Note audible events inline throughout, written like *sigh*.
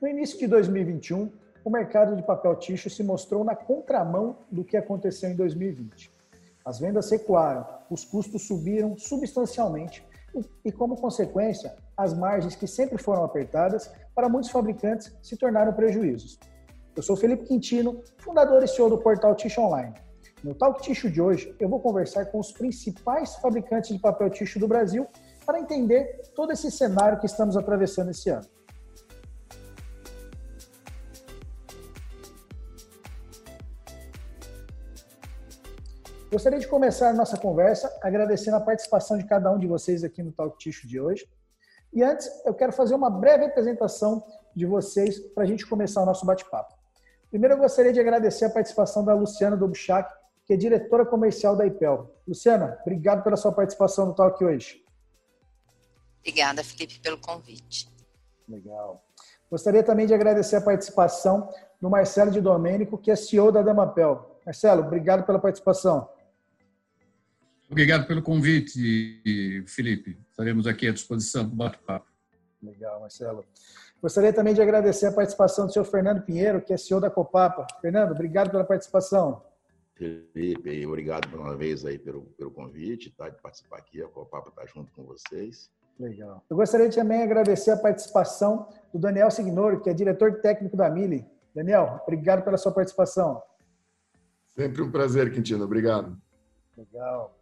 No início de 2021, o mercado de papel ticho se mostrou na contramão do que aconteceu em 2020. As vendas recuaram, os custos subiram substancialmente e, como consequência, as margens que sempre foram apertadas para muitos fabricantes se tornaram prejuízos. Eu sou Felipe Quintino, fundador e CEO do portal Ticho Online. No Talk Ticho de hoje, eu vou conversar com os principais fabricantes de papel ticho do Brasil para entender todo esse cenário que estamos atravessando esse ano. Gostaria de começar a nossa conversa agradecendo a participação de cada um de vocês aqui no Talk Ticho de hoje. E antes, eu quero fazer uma breve apresentação de vocês para a gente começar o nosso bate-papo. Primeiro, eu gostaria de agradecer a participação da Luciana Dobchak, que é diretora comercial da IPEL. Luciana, obrigado pela sua participação no Talk hoje. Obrigada, Felipe, pelo convite. Legal. Gostaria também de agradecer a participação do Marcelo de Domênico, que é CEO da Damapel. Marcelo, obrigado pela participação. Obrigado pelo convite, Felipe. Estaremos aqui à disposição para o bate-papo. Legal, Marcelo. Gostaria também de agradecer a participação do senhor Fernando Pinheiro, que é CEO da Copapa. Fernando, obrigado pela participação. Felipe, obrigado mais uma vez aí pelo, pelo convite, tá, de participar aqui. A Copapa está junto com vocês. Legal. Eu gostaria também de agradecer a participação do Daniel Signori, que é diretor técnico da Mili. Daniel, obrigado pela sua participação. Sempre um prazer, Quintino. Obrigado. Legal.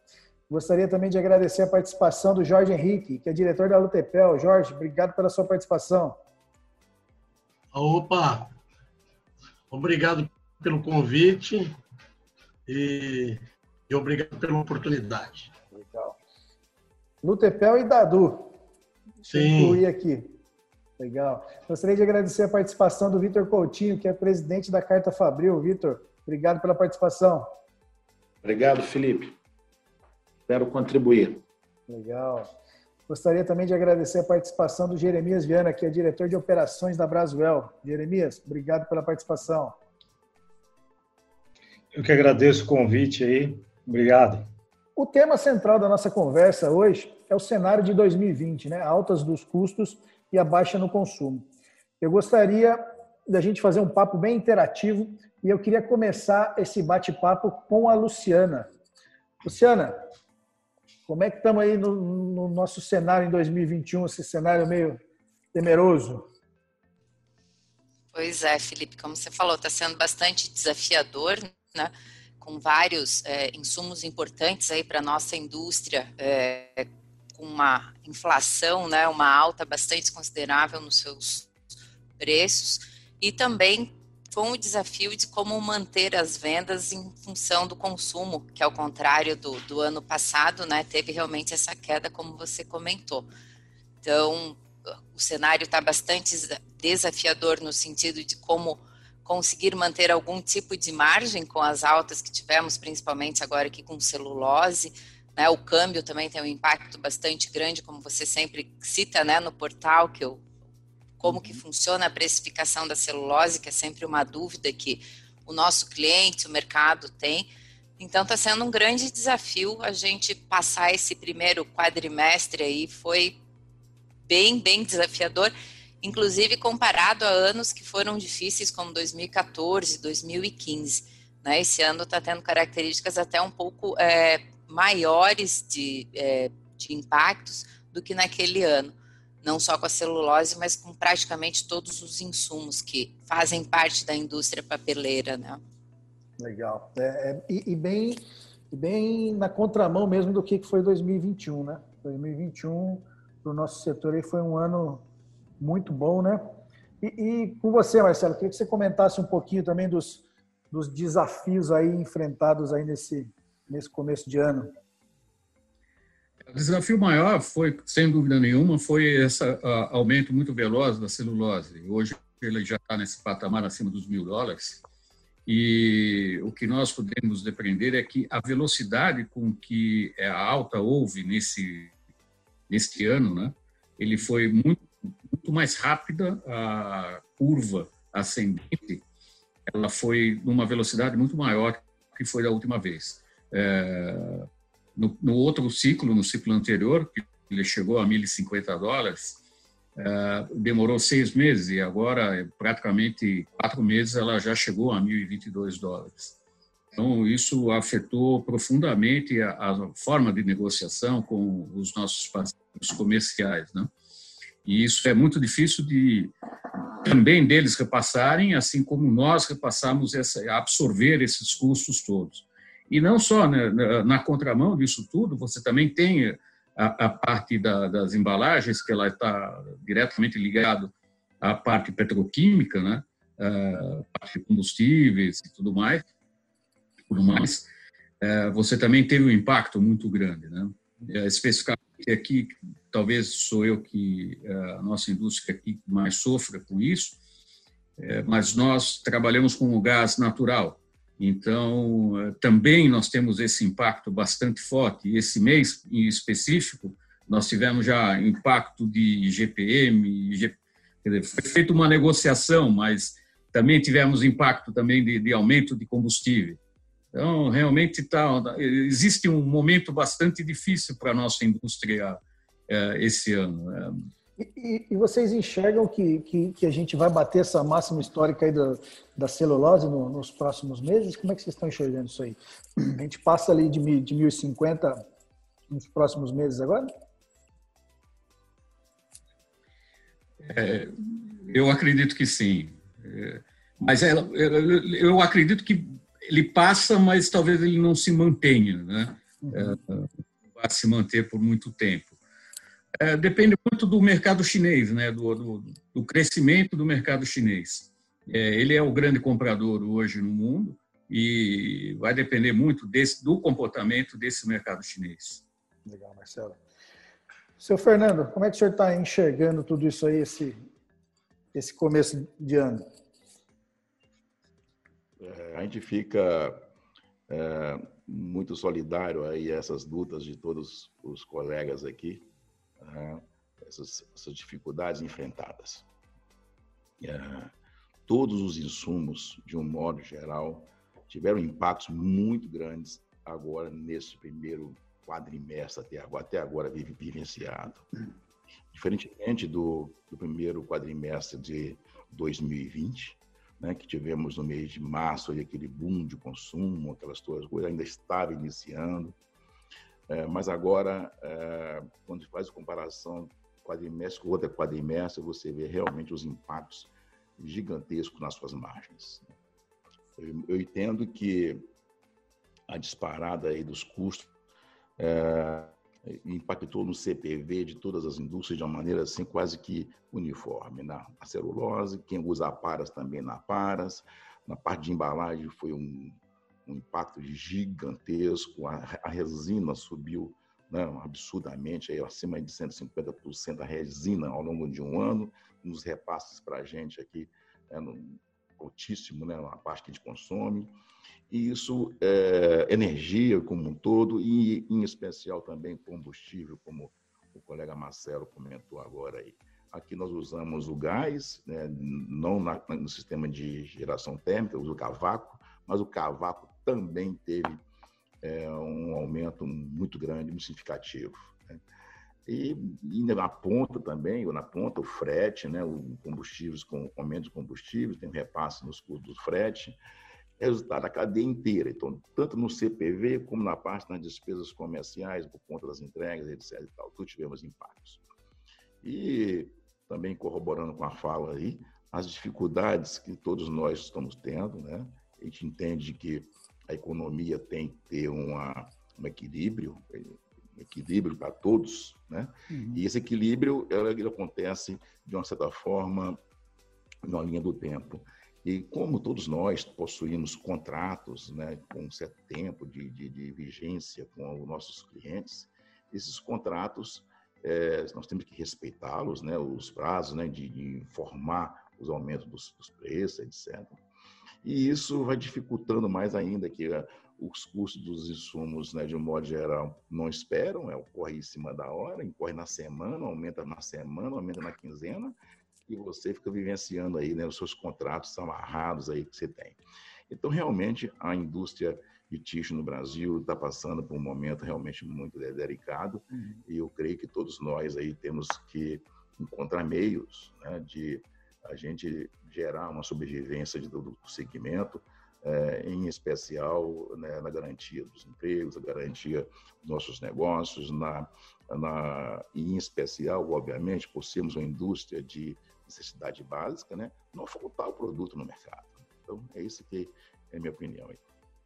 Gostaria também de agradecer a participação do Jorge Henrique, que é diretor da Lutepel. Jorge, obrigado pela sua participação. Opa! Obrigado pelo convite e, e obrigado pela oportunidade. Legal. Lutepel e Dadu. Sim. incluir aqui. Legal. Gostaria de agradecer a participação do Vitor Coutinho, que é presidente da Carta Fabril. Vitor, obrigado pela participação. Obrigado, Felipe. Espero contribuir. Legal. Gostaria também de agradecer a participação do Jeremias Viana, que é diretor de operações da Braswell. Jeremias, obrigado pela participação. Eu que agradeço o convite aí. Obrigado. O tema central da nossa conversa hoje é o cenário de 2020, né? Altas dos custos e a baixa no consumo. Eu gostaria da gente fazer um papo bem interativo e eu queria começar esse bate-papo com a Luciana. Luciana, como é que estamos aí no, no, nosso cenário em 2021, esse cenário meio temeroso? Pois é, Felipe, como você falou, está sendo bastante desafiador, né? Com vários é, insumos importantes aí para a nossa indústria, é, com uma inflação, né? Uma alta bastante considerável nos seus preços e também com o desafio de como manter as vendas em função do consumo, que ao contrário do, do ano passado, né, teve realmente essa queda, como você comentou. Então, o cenário está bastante desafiador no sentido de como conseguir manter algum tipo de margem com as altas que tivemos, principalmente agora aqui com celulose. Né, o câmbio também tem um impacto bastante grande, como você sempre cita né, no portal, que eu como que funciona a precificação da celulose, que é sempre uma dúvida que o nosso cliente, o mercado tem. Então está sendo um grande desafio a gente passar esse primeiro quadrimestre aí, foi bem, bem desafiador, inclusive comparado a anos que foram difíceis como 2014, 2015. Né? Esse ano está tendo características até um pouco é, maiores de, é, de impactos do que naquele ano não só com a celulose, mas com praticamente todos os insumos que fazem parte da indústria papeleira, né? Legal. É, é, e, e, bem, bem na contramão mesmo do que foi 2021, né? 2021 para o nosso setor aí foi um ano muito bom, né? E, e, com você, Marcelo, queria que você comentasse um pouquinho também dos, dos desafios aí enfrentados aí nesse, nesse começo de ano. O desafio maior foi, sem dúvida nenhuma, foi esse aumento muito veloz da celulose. Hoje ele já está nesse patamar acima dos mil dólares. E o que nós podemos depreender é que a velocidade com que a alta houve nesse neste ano, né, ele foi muito, muito mais rápida, a curva ascendente, ela foi numa velocidade muito maior que foi da última vez. É, no, no, outro ciclo, no ciclo anterior, que ele chegou a 1.050 dólares, uh, demorou seis meses e agora, praticamente quatro meses, ela já chegou a 1.022 dólares. Então, isso afetou profundamente a, a, forma de negociação com os nossos parceiros comerciais. Né? E isso é muito difícil de também deles repassarem, assim como nós repassamos essa, absorver esses custos todos. E não só né, na, contramão disso tudo, você também tem a, a parte da, das embalagens, que ela está diretamente ligado à parte petroquímica, né, a parte de combustíveis e tudo mais, tudo mais. É, você também teve um impacto muito grande, né? É, especificamente aqui, talvez sou eu que é, a nossa indústria aqui mais sofra com isso, mas nós trabalhamos com o gás natural. Então, eh, também nós temos esse impacto bastante forte. Esse mês em específico, nós tivemos já impacto de GPM, dizer, foi feita uma negociação, mas também tivemos impacto também de, de aumento de combustível. Então, realmente tá, existe um momento bastante difícil para a nossa indústria é, esse ano. E, e, vocês enxergam que, que, que, a gente vai bater essa máxima histórica aí da, da celulose no, nos próximos meses? Como é que vocês estão enxergando isso aí? A gente passa ali de, de 1.050 nos próximos meses agora? É, eu acredito que sim. É, mas é, eu acredito que ele passa, mas talvez ele não se mantenha, né? Uhum. É, vai se manter por muito tempo é, depende muito do mercado chinês, né? do, do, do crescimento do mercado chinês. É, ele é o grande comprador hoje no mundo e vai depender muito desse, do comportamento desse mercado chinês. Legal, Marcelo. Seu Fernando, como é que o senhor está enxergando tudo isso aí, esse, esse começo de ano? É, a gente fica é, muito solidário aí a essas lutas de todos os colegas aqui né, essas, essas, dificuldades enfrentadas. É, todos os insumos, de um modo geral, tiveram impactos muito grandes agora nesse primeiro quadrimestre até agora, até agora vivenciado. Diferentemente do, do primeiro quadrimestre de 2020, né, que tivemos no mês de março aquele boom de consumo, aquelas coisas, ainda estava iniciando, é, mas agora, é, quando faz comparação quadrimestre com outra quadrimestre, você vê realmente os impactos gigantescos nas suas margens. Eu, eu entendo que a disparada aí dos custos é, impactou no CPV de todas as indústrias de uma maneira assim quase que uniforme. Na né? celulose, quem usa aparas também na aparas, na parte de embalagem foi um, um impacto gigantesco, a, a resina subiu né, absurdamente, aí, acima de 150% da resina ao longo de um ano, nos repasses para a gente aqui, é, no, altíssimo, né, a parte que a gente consome. E isso, é, energia como um todo, e em especial também combustível, como o colega Marcelo comentou agora aí. Aqui nós usamos o gás, né, não na, no sistema de geração térmica, uso o cavaco, mas o cavaco também teve é, um aumento muito grande, muito significativo. Né? E, e, na ponta também, ou na ponta, o frete, né, o combustíveis com aumento de combustíveis, tem um repasse nos custos do frete, resultado da cadeia inteira. Então, tanto no CPV como na parte das despesas comerciais, por conta das entregas, etc. E tal, tudo tivemos impactos. E também corroborando com a fala aí, as dificuldades que todos nós estamos tendo, né? A gente entende que a economia tem que ter uma, um equilíbrio, um equilíbrio para todos, né? Uhum. E esse equilíbrio ele acontece de uma certa forma na linha do tempo. E como todos nós possuímos contratos né, com um certo tempo de, de, de vigência com os nossos clientes, esses contratos é, nós temos que respeitá-los, né, os prazos né, de, de informar os aumentos dos, dos preços, etc. E isso vai dificultando mais ainda que eh, os custos dos insumos, né, de um modo geral, não esperam, é, ocorre em cima da hora, ocorre na semana, aumenta na semana, aumenta na quinzena, e você fica vivenciando aí né, os seus contratos amarrados aí que você tem. Então, realmente, a indústria de tixo no Brasil está passando por um momento realmente muito delicado, uhum. e eu creio que todos nós aí temos que encontrar meios né, de a gente gerar uma sobrevivência de, do, segmento, é, em especial né, na garantia dos empregos, a garantia dos nossos negócios, na, na, em especial, obviamente, por sermos uma indústria de necessidade básica, né, não faltar o produto no mercado. Então, é isso que é minha opinião. Aí.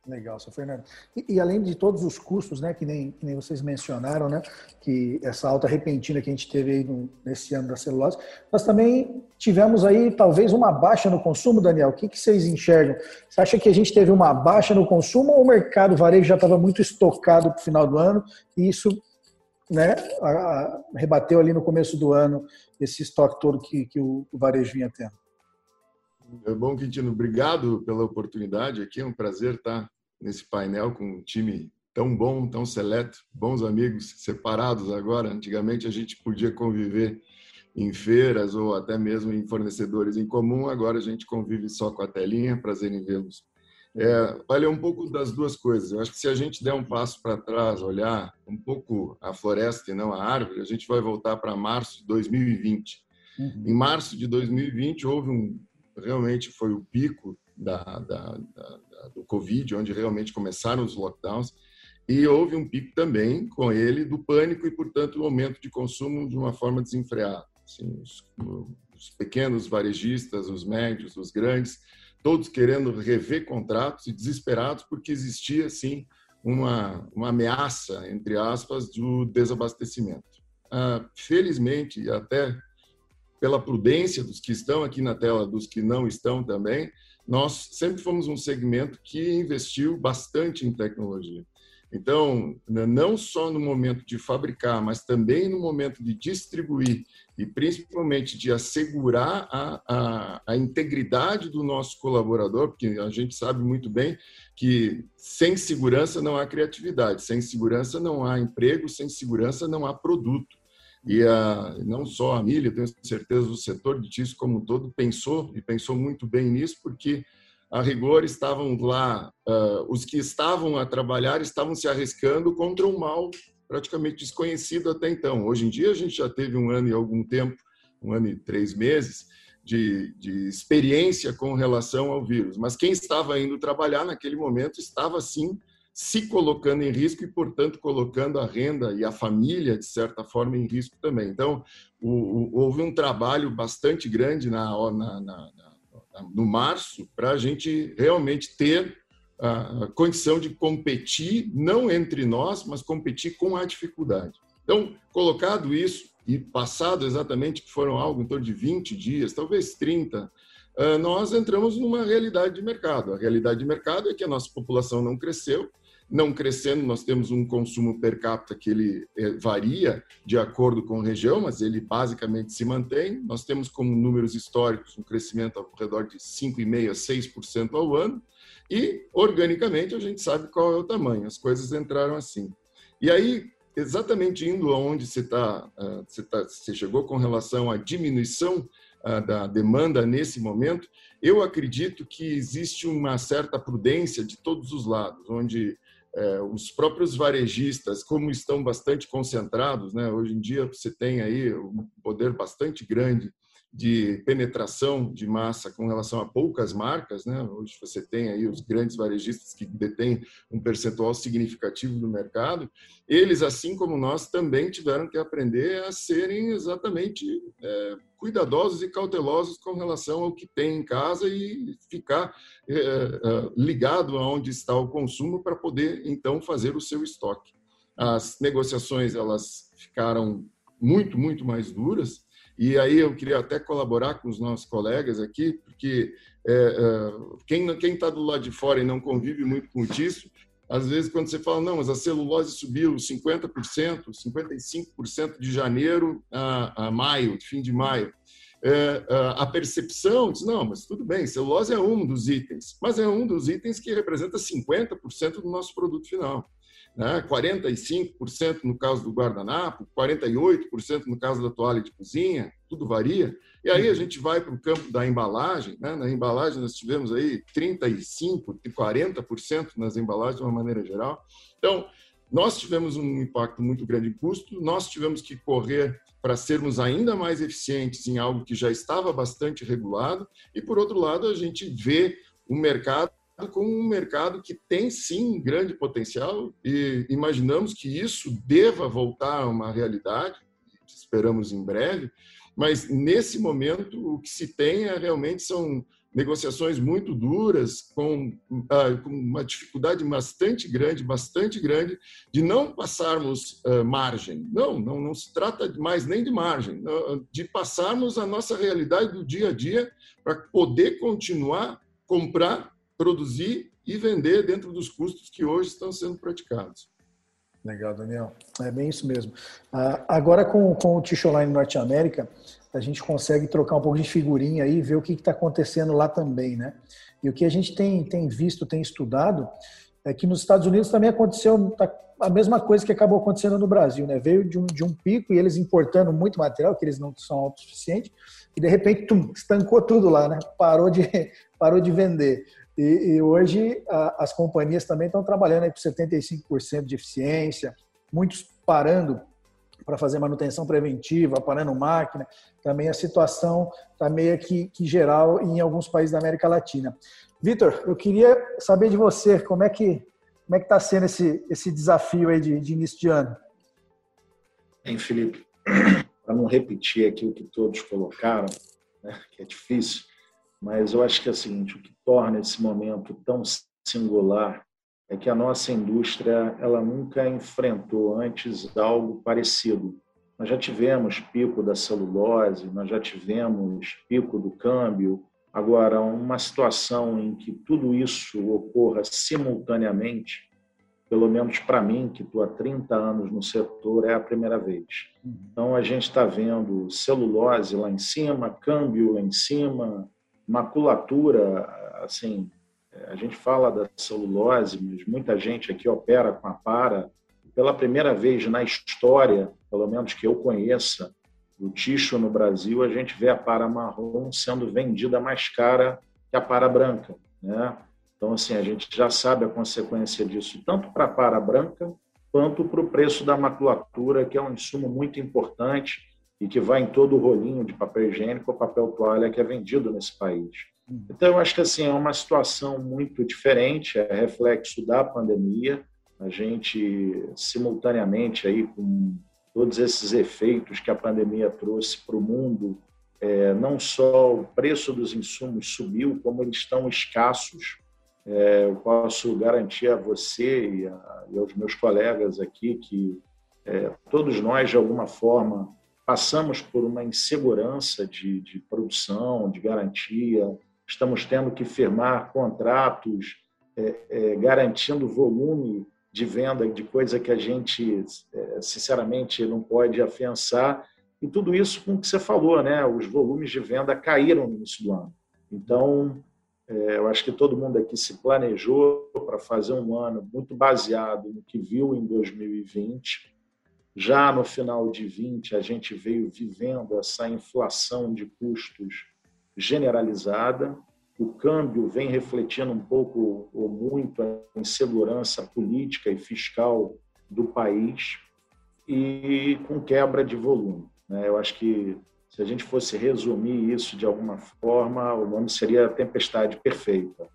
Legal, seu Fernando. E, e, além de todos os custos, né, que nem, que nem vocês mencionaram, né, que essa alta repentina que a gente teve aí no, nesse ano da celulose, nós também tivemos aí talvez uma baixa no consumo, Daniel. O que, que vocês enxergam? Você acha que a gente teve uma baixa no consumo ou o mercado varejo já estava muito estocado para o final do ano e isso né, a, a, rebateu ali no começo do ano esse estoque todo que, que o, o varejo vinha tendo? É bom, Quintino. Obrigado pela oportunidade aqui. É um prazer estar nesse painel com um time tão bom, tão seleto, bons amigos separados agora. Antigamente a gente podia conviver em feiras ou até mesmo em fornecedores em comum. Agora a gente convive só com a telinha. Prazer em vê-los. É, vale um pouco das duas coisas. Eu acho que se a gente der um passo para trás, olhar um pouco a floresta e não a árvore, a gente vai voltar para março de 2020. Uhum. Em março de 2020 houve um realmente foi o pico da, da, da, do Covid, onde realmente começaram os lockdowns, e houve um pico também com ele do pânico e, portanto, o aumento de consumo de uma forma desenfreada. Assim, os, os pequenos varejistas, os médios, os grandes, todos querendo rever contratos e desesperados porque existia, assim, uma, uma ameaça, entre aspas, do desabastecimento. Ah, felizmente, até pela prudência dos que estão aqui na tela, dos que não estão também, nós sempre fomos um segmento que investiu bastante em tecnologia. Então, né, não só no momento de fabricar, mas também no momento de distribuir e principalmente de assegurar a, a, a, integridade do nosso colaborador, porque a gente sabe muito bem que sem segurança não há criatividade, sem segurança não há emprego, sem segurança não há produto. E a, não só a Milha, tenho certeza o setor de tecido como um todo pensou e pensou muito bem nisso, porque a rigor estavam lá, uh, os que estavam a trabalhar estavam se arriscando contra um mal praticamente desconhecido até então. Hoje em dia a gente já teve um ano e algum tempo, um ano e três meses, de, de experiência com relação ao vírus. Mas quem estava indo trabalhar naquele momento estava sim se colocando em risco e, portanto, colocando a renda e a família, de certa forma, em risco também. Então, o, o, houve um trabalho bastante grande na, na, na, no março para a gente realmente ter a condição de competir, não entre nós, mas competir com a dificuldade. Então, colocado isso e passado exatamente que foram algo em torno de 20 dias, talvez 30, nós entramos numa realidade de mercado. A realidade de mercado é que a nossa população não cresceu, não crescendo, nós temos um consumo per capita que ele eh, varia de acordo com a região, mas ele basicamente se mantém. Nós temos como números históricos um crescimento ao redor de 5,5% a 6% ao ano, e organicamente a gente sabe qual é o tamanho, as coisas entraram assim. E aí, exatamente indo aonde você, tá, ah, você, tá, você chegou com relação à diminuição ah, da demanda nesse momento, eu acredito que existe uma certa prudência de todos os lados, onde é, os próprios varejistas, como estão bastante concentrados, né? hoje em dia você tem aí um poder bastante grande de penetração de massa com relação a poucas marcas, né? Hoje você tem aí os grandes varejistas que detêm um percentual significativo do mercado. Eles, assim como nós, também tiveram que aprender a serem exatamente é, cuidadosos e cautelosos com relação ao que tem em casa e ficar é, é, ligado aonde está o consumo para poder então fazer o seu estoque. As negociações elas ficaram muito muito mais duras e aí eu queria até colaborar com os nossos colegas aqui, porque é, é, quem está do lado de fora e não convive muito com isso, às vezes quando você fala não, mas a celulose subiu 50%, 55% de janeiro a, a maio, de fim de maio. É, a percepção diz, não, mas tudo bem, celulose é um dos itens, mas é um dos itens que representa 50% do nosso produto final né? 45% no caso do guardanapo, 48% no caso da toalha de cozinha, tudo varia. E aí a gente vai para o campo da embalagem, né? na embalagem nós tivemos aí 35%, 40% nas embalagens de uma maneira geral. Então, nós tivemos um impacto muito grande em custo, nós tivemos que correr para sermos ainda mais eficientes em algo que já estava bastante regulado, e por outro lado, a gente vê o mercado como um mercado que tem sim grande potencial e imaginamos que isso deva voltar a uma realidade, esperamos em breve, mas nesse momento o que se tem é, realmente são negociações muito duras, com, ah, com, uma dificuldade bastante grande, bastante grande, de não passarmos ah, margem. Não, não, não se trata mais nem de margem, de passarmos a nossa realidade do dia a dia para poder continuar comprar, produzir e vender dentro dos custos que hoje estão sendo praticados. Legal, Daniel. É bem isso mesmo. Ah, agora, com, com o Ticho Online Norte América, a gente consegue trocar um pouco de figurinha aí e ver o que está acontecendo lá também, né? E o que a gente tem, tem visto, tem estudado, é que nos Estados Unidos também aconteceu tá, a mesma coisa que acabou acontecendo no Brasil, né? Veio de um, de um pico e eles importando muito material, que eles não são autossuficientes, e de repente, tum, estancou tudo lá, né? Parou de, *laughs* parou de vender. E, e hoje a, as companhias também estão trabalhando aí com 75% de eficiência, muitos parando para fazer manutenção preventiva, parando máquina. Também a situação está meio que, que, geral em alguns países da América Latina. Vitor, eu queria saber de você como é que como é que está sendo esse, esse desafio aí de, de início de ano. Bem, Felipe, *clears throat* para não repetir aqui o que todos colocaram, né, que é difícil, mas eu acho que é o seguinte, o que torna esse momento tão singular é que a nossa indústria ela nunca enfrentou antes algo parecido. Nós já tivemos pico da celulose, nós já tivemos pico do câmbio. Agora, uma situação em que tudo isso ocorra simultaneamente, pelo menos para mim, que estou há 30 anos no setor, é a primeira vez. Uhum. Então, a gente está vendo celulose lá em cima, câmbio lá em cima, maculatura, assim, a gente fala da celulose, mas muita gente aqui opera com a para. Pela primeira vez na história, pelo menos que eu conheça, do ticho no Brasil, a gente vê a para marrom sendo vendida mais cara que a para branca, né? Então, assim, a gente já sabe a consequência disso, tanto para a para branca, quanto para o preço da maculatura, que é um insumo muito importante e que vai em todo o rolinho de papel higiênico ou papel toalha que é vendido nesse país. Então, eu acho que assim, é uma situação muito diferente, é reflexo da pandemia. A gente, simultaneamente, aí, com todos esses efeitos que a pandemia trouxe para o mundo, é, não só o preço dos insumos subiu, como eles estão escassos. É, eu posso garantir a você e, a, e aos meus colegas aqui que é, todos nós, de alguma forma, passamos por uma insegurança de, de produção, de garantia, estamos tendo que firmar contratos é, é, garantindo volume de venda de coisa que a gente, é, sinceramente, não pode afiançar. E tudo isso com o que você falou, né? Os volumes de venda caíram no início do ano. Então, é, eu acho que todo mundo aqui se planejou para fazer um ano muito baseado no que viu em 2020. Já no final de 20, a gente veio vivendo essa inflação de custos generalizada. O câmbio vem refletindo um pouco ou muito a insegurança política e fiscal do país e com quebra de volume. Né? Eu acho que se a gente fosse resumir isso de alguma forma, o nome seria tempestade perfeita.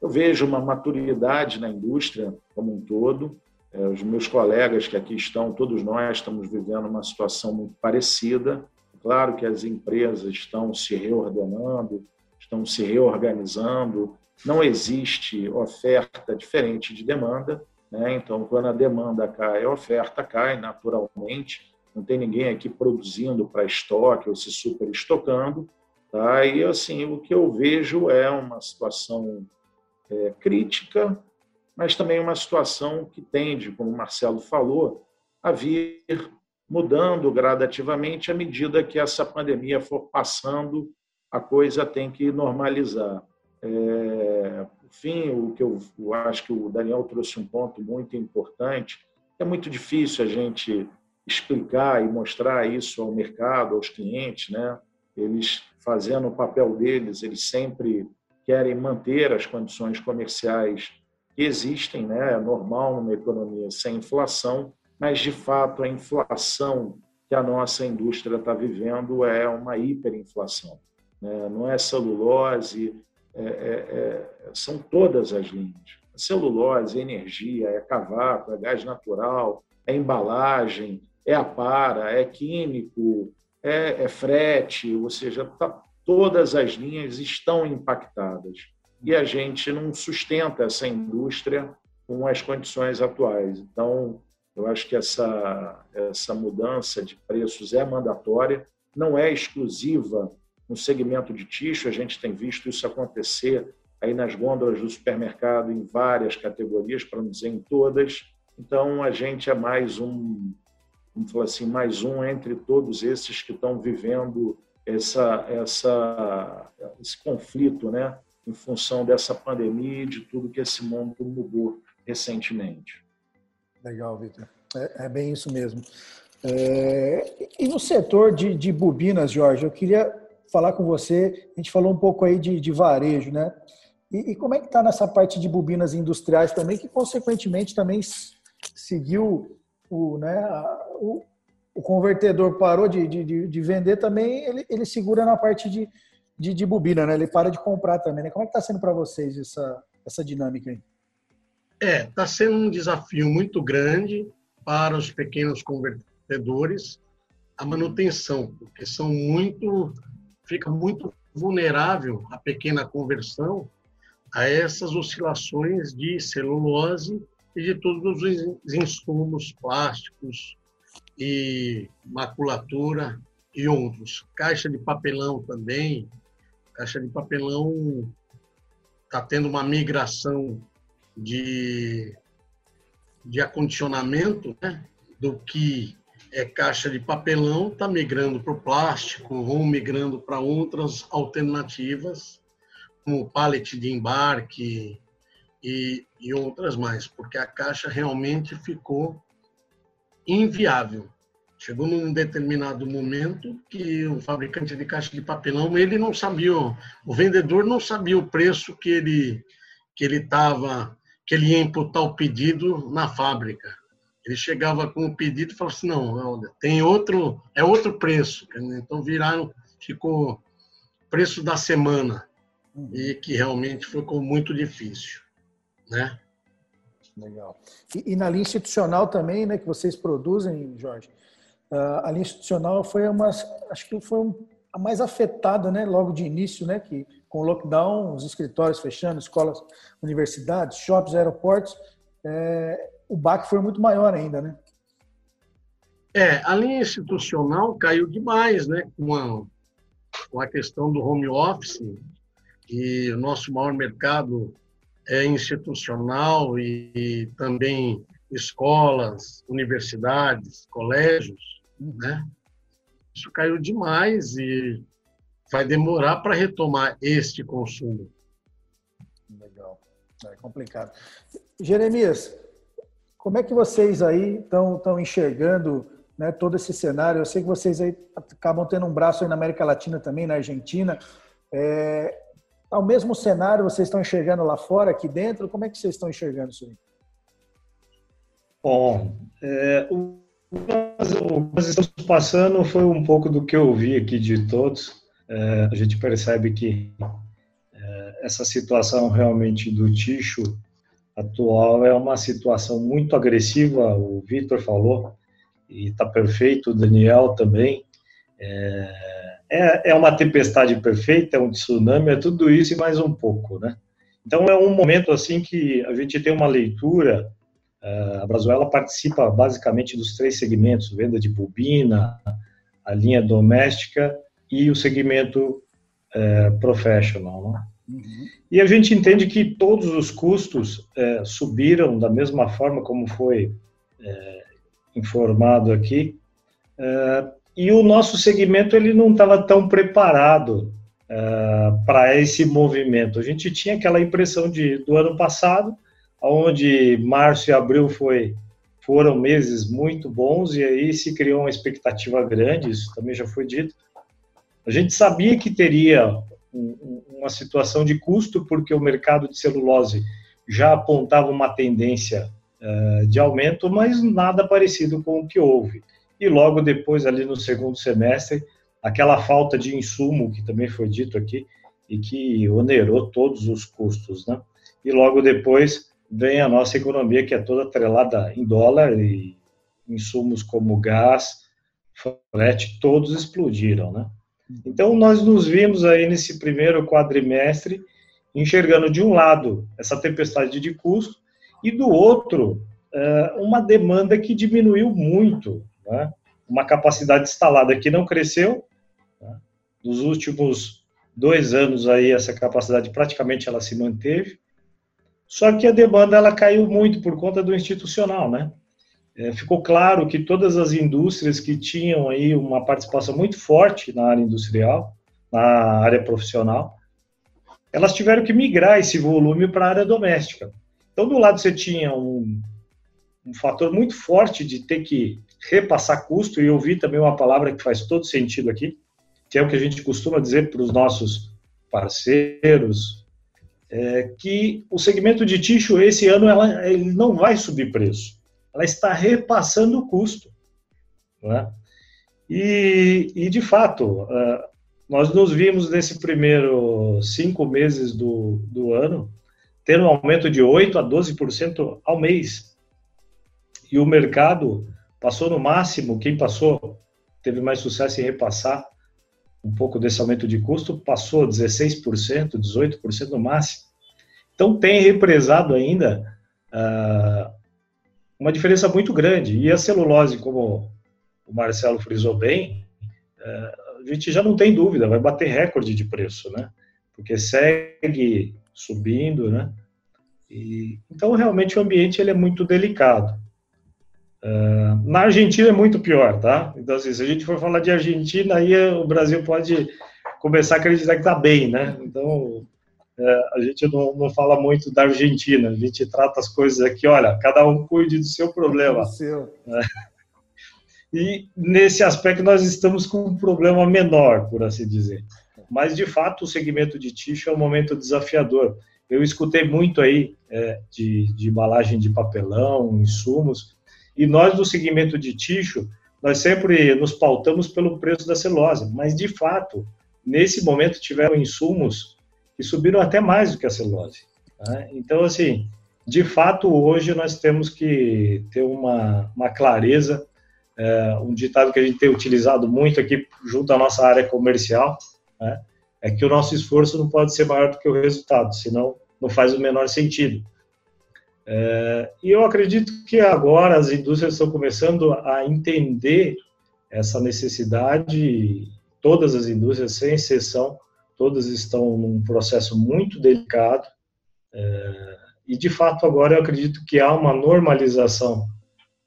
Eu vejo uma maturidade na indústria como um todo. É, os meus colegas que aqui estão, todos nós estamos vivendo uma situação muito parecida. Claro que as empresas estão se reordenando, estão se reorganizando, não existe oferta diferente de demanda, né? então quando a demanda cai, a oferta cai naturalmente, não tem ninguém aqui produzindo para estoque ou se super estocando, tá? e assim, o que eu vejo é uma situação é, crítica, mas também uma situação que tende, como o Marcelo falou, a vir mudando gradativamente à medida que essa pandemia for passando, a coisa tem que normalizar. É, por fim, o que eu, eu acho que o Daniel trouxe um ponto muito importante, é muito difícil a gente explicar e mostrar isso ao mercado, aos clientes, né? Eles fazendo o papel deles, eles sempre querem manter as condições comerciais existem, né? É normal numa economia sem inflação, mas de fato a inflação que a nossa indústria está vivendo é uma hiperinflação. Né? Não é celulose, é, é, é, são todas as linhas. celulose, energia, é cavaco, é gás natural, é embalagem, é para, é químico, é, é frete, ou seja, tá, todas as linhas estão impactadas. E a gente não sustenta essa indústria com as condições atuais. Então, eu acho que essa, essa mudança de preços é mandatória, não é exclusiva no segmento de tixo, a gente tem visto isso acontecer aí nas gôndolas do supermercado em várias categorias, para não dizer em todas. Então, a gente é mais um, vamos falar assim, mais um entre todos esses que estão vivendo essa, essa, esse conflito, né, em função dessa pandemia e de tudo que esse mundo mudou recentemente. Legal, Vitor. É, é, bem isso mesmo. É, e no setor de, de bobinas, Jorge, eu queria falar com você. A gente falou um pouco aí de, de varejo, né? E, e, como é que está nessa parte de bobinas industriais também, que consequentemente também seguiu o, né, o, o convertedor parou de, de, de, vender também, ele, ele segura na parte de, de, de bobina, né? Ele para de comprar também, né? Como é que está sendo para vocês essa, essa dinâmica aí? É, está sendo um desafio muito grande para os pequenos convertedores a manutenção, porque são muito fica muito vulnerável a pequena conversão a essas oscilações de celulose e de todos os insumos plásticos e maculatura e outros. Caixa de papelão também. Caixa de papelão está tendo uma migração de, de acondicionamento né, do que é caixa de papelão está migrando para o plástico ou migrando para outras alternativas, como pallet de embarque e, e outras mais, porque a caixa realmente ficou inviável. Chegou num determinado momento que o fabricante de caixa de papelão ele não sabia, o vendedor não sabia o preço que ele que ele estava que ele ia imputar o pedido na fábrica ele chegava com o pedido e falava assim, não, tem outro, é outro preço. Então viraram, ficou preço da semana e que realmente ficou muito difícil, né? Legal. E, e, na linha institucional também, né, que vocês produzem, Jorge, a linha institucional foi uma, acho que foi a mais afetada, né, logo de início, né, que com o lockdown, os escritórios fechando, escolas, universidades, shoppings, aeroportos, é, o baque foi muito maior ainda, né? É, a linha institucional caiu demais, né? Com a, com a questão do home office e o nosso maior mercado é institucional e, e também escolas, universidades, colégios, né? Isso caiu demais e vai demorar para retomar este consumo. Legal, é complicado. Jeremias, como é que vocês aí estão, enxergando né, todo esse cenário? Eu sei que vocês aí acabam tendo um braço aí na América Latina também, na Argentina. É, ao mesmo cenário, vocês estão enxergando lá fora, aqui dentro? Como é que vocês estão enxergando isso aí? Bom, é, o que nós estamos passando foi um pouco do que eu ouvi aqui de todos. É, a gente percebe que é, essa situação realmente do Ticho atual é uma situação muito agressiva, o Vitor falou, e está perfeito, o Daniel também. É, é, é, uma tempestade perfeita, é um tsunami, é tudo isso e mais um pouco, né? Então é um momento assim que a gente tem uma leitura. É, a Brazuela participa basicamente dos três segmentos: venda de bobina, a linha doméstica e o segmento é, professional. Né? Uhum. E a gente entende que todos os custos é, subiram da mesma forma como foi é, informado aqui, e o nosso segmento ele não estava tão preparado para esse movimento. A gente tinha aquela impressão de do ano passado, onde março e abril foi foram meses muito bons e aí se criou uma expectativa grande, isso também já foi dito. A gente sabia que teria uma situação de custo, porque o mercado de celulose já apontava uma tendência uh, de aumento, mas nada parecido com o que houve. e logo depois, ali no segundo semestre, aquela falta de insumo, que também foi dito aqui, e que onerou todos os custos, né? E logo depois vem a nossa economia, que é toda atrelada em dólar e insumos como gás, frete, todos explodiram, né? Então, nós nos vimos aí nesse primeiro quadrimestre enxergando de um lado essa tempestade de custo e do outro é, uma demanda que diminuiu muito, né? uma capacidade instalada que não cresceu. Né? Nos últimos dois anos aí essa capacidade praticamente ela se manteve, só que a demanda ela caiu muito por conta do institucional, né? É, ficou claro que todas as indústrias que tinham aí uma participação muito forte na área industrial, na área profissional, elas tiveram que migrar esse volume para a área doméstica. Então, do lado você tinha um, um fator muito forte de ter que repassar custo, e eu vi também uma palavra que faz todo sentido aqui, que é o que a gente costuma dizer para os nossos parceiros, é que o segmento de ticho esse ano ela, ele não vai subir preço ela está repassando o custo. Né? E, e, de fato, uh, nós nos vimos nesse primeiro cinco meses do, do ano ter um aumento de 8% a 12% ao mês. E o mercado passou no máximo, quem passou, teve mais sucesso em repassar um pouco desse aumento de custo, passou 16%, 18% no máximo. Então tem represado ainda uh, uma diferença muito grande. E a celulose, como o Marcelo frisou bem, é, a gente já não tem dúvida, vai bater recorde de preço, né? Porque segue subindo, né? E, então, realmente, o ambiente ele é muito delicado. Uh, na Argentina é muito pior, tá? Então, assim, se a gente for falar de Argentina, aí o Brasil pode começar a acreditar que está bem, né? Então, a gente não, não fala muito da Argentina, a gente trata as coisas aqui, olha, cada um cuide do seu problema. Do seu. É. E nesse aspecto nós estamos com um problema menor, por assim dizer. Mas, de fato, o segmento de ticho é um momento desafiador. Eu escutei muito aí é, de, de embalagem de papelão, insumos, e nós do segmento de ticho, nós sempre nos pautamos pelo preço da celulose, mas, de fato, nesse momento tiveram insumos que subiram até mais do que a celulose. Né? Então, assim, de fato, hoje nós temos que ter uma, uma clareza, é, um ditado que a gente tem utilizado muito aqui junto à nossa área comercial, né? é que o nosso esforço não pode ser maior do que o resultado, senão não faz o menor sentido. É, e eu acredito que agora as indústrias estão começando a entender essa necessidade, todas as indústrias, sem exceção, todas estão num processo muito delicado. É, e, de fato, agora eu acredito que há uma normalização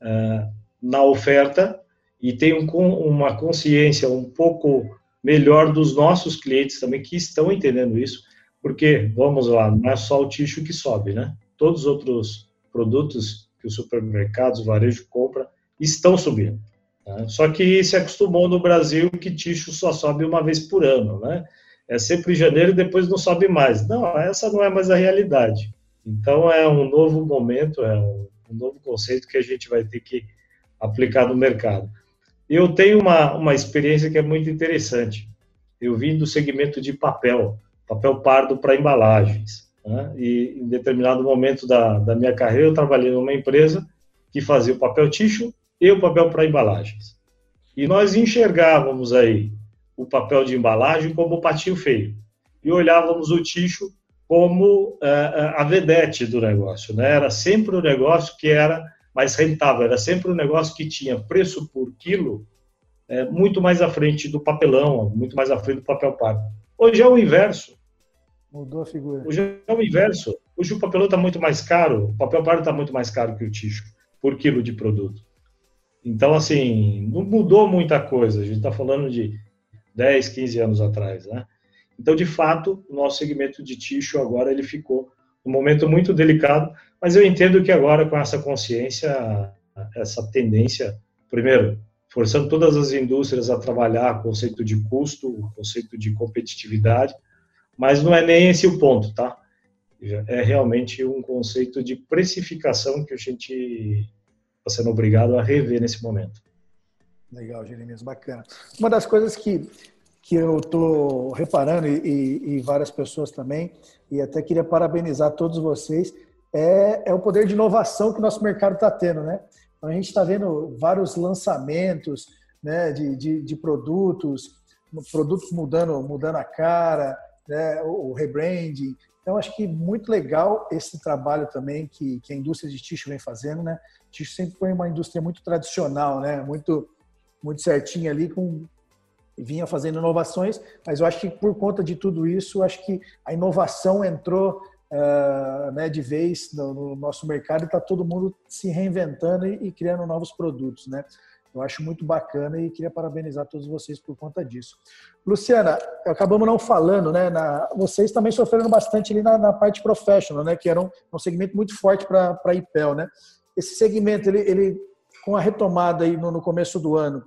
é, na oferta e tem um, uma consciência um pouco melhor dos nossos clientes também que estão entendendo isso, porque, vamos lá, não é só o ticho que sobe, né? Todos os outros produtos que os supermercados, o varejo compra, estão subindo. Né? Só que se acostumou no Brasil que ticho só sobe uma vez por ano, né? É sempre janeiro e depois não sobe mais. Não, essa não é mais a realidade. Então é um novo momento, é um, um novo conceito que a gente vai ter que aplicar no mercado. Eu tenho uma, uma experiência que é muito interessante. Eu vim do segmento de papel, papel pardo para embalagens. Né? E em determinado momento da, da minha carreira, eu trabalhei numa empresa que fazia o papel ticho e o papel para embalagens. E nós enxergávamos aí o papel de embalagem como o patinho feio. E olhávamos o ticho como é, é, a vedete do negócio. Né? Era sempre um negócio que era mais rentável, era sempre um negócio que tinha preço por quilo é, muito mais à frente do papelão, muito mais à frente do papel pardo. Hoje é o inverso. Mudou a figura. Hoje é o inverso. Hoje o papelão está muito mais caro, o papel pardo está muito mais caro que o ticho por quilo de produto. Então, assim, não mudou muita coisa. A gente está falando de 10, 15 anos atrás, né? Então, de fato, o nosso segmento de ticho agora ele ficou um momento muito delicado, mas eu entendo que agora com essa consciência, essa tendência, primeiro, forçando todas as indústrias a trabalhar o conceito de custo, o conceito de competitividade, mas não é nem esse o ponto, tá? É realmente um conceito de precificação que a gente está sendo obrigado a rever nesse momento. Legal, Jeremias, bacana. Uma das coisas que, que eu estou reparando, e, e, várias pessoas também, e até queria parabenizar todos vocês, é, é o poder de inovação que o nosso mercado está tendo, né? Então, a gente está vendo vários lançamentos né, de, de, de, produtos, produtos mudando, mudando a cara, né, o, rebranding. Então, acho que muito legal esse trabalho também que, que a indústria de tixo vem fazendo, né? Tixo sempre foi uma indústria muito tradicional, né? Muito, muito certinha ali, com vinha fazendo inovações, mas eu acho que por conta de tudo isso, acho que a inovação entrou uh, né, de vez no, no, nosso mercado e está todo mundo se reinventando e, e, criando novos produtos, né? Eu acho muito bacana e queria parabenizar todos vocês por conta disso. Luciana, acabamos não falando, né? Na, vocês também sofreram bastante ali na, na parte professional, né? Que era um, um segmento muito forte para a IPEL, né? Esse segmento, ele, ele com a retomada aí no, no começo do ano,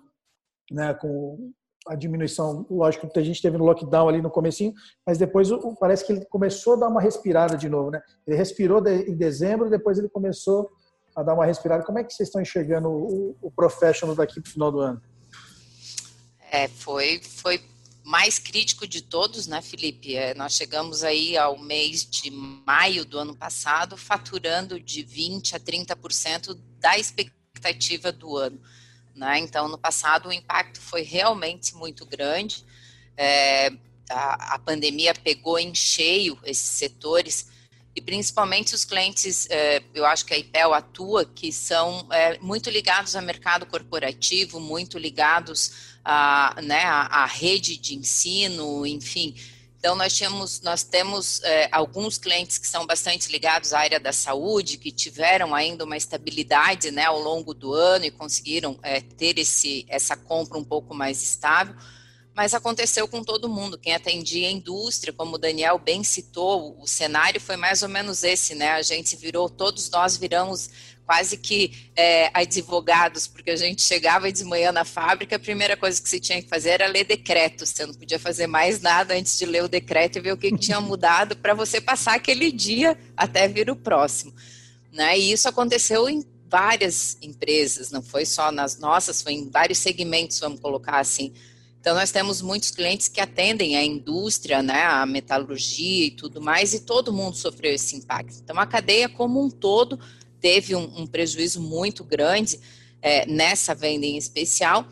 né? Com a diminuição, lógico que a gente teve no lockdown ali no comecinho, mas depois parece que ele começou a dar uma respirada de novo, né? Ele respirou em dezembro, depois ele começou a dar uma respirada. Como é que vocês estão enxergando o, o professional daqui para o final do ano? É, foi, foi mais crítico de todos, né, Felipe? É, nós chegamos aí ao mês de maio do ano passado faturando de 20% a 30% da expectativa do ano. Né? Então, no passado, o impacto foi realmente muito grande. É, a, a, pandemia pegou em cheio esses setores e principalmente os clientes, é, eu acho que a IPEL atua, que são é, muito ligados ao mercado corporativo, muito ligados à, né, à, rede de ensino, enfim, então, nós, tínhamos, nós temos é, alguns clientes que são bastante ligados à área da saúde, que tiveram ainda uma estabilidade né, ao longo do ano e conseguiram é, ter esse, essa compra um pouco mais estável. Mas aconteceu com todo mundo. Quem atendia a indústria, como o Daniel bem citou, o cenário foi mais ou menos esse, né? A gente virou, todos nós viramos quase que é, advogados, porque a gente chegava de manhã na fábrica, a primeira coisa que você tinha que fazer era ler decretos, você não podia fazer mais nada antes de ler o decreto e ver o que, que tinha *laughs* mudado para você passar aquele dia até vir o próximo. Né? E isso aconteceu em várias empresas, não foi só nas nossas, foi em vários segmentos, vamos colocar assim. Então, nós temos muitos clientes que atendem a indústria, né, a metalurgia e tudo mais, e todo mundo sofreu esse impacto. Então, a cadeia como um todo teve um, um prejuízo muito grande é, nessa venda em especial.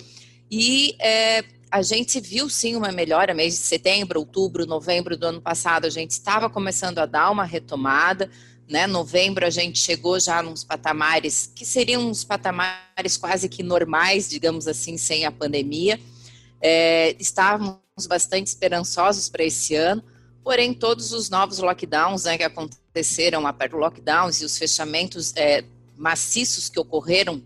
E é, a gente viu sim uma melhora, mês de setembro, outubro, novembro do ano passado, a gente estava começando a dar uma retomada. Né? Novembro a gente chegou já nos patamares que seriam uns patamares quase que normais, digamos assim, sem a pandemia. É, estávamos bastante esperançosos para esse ano, porém todos os novos lockdowns né, que aconteceram lockdowns e os fechamentos é, maciços que ocorreram,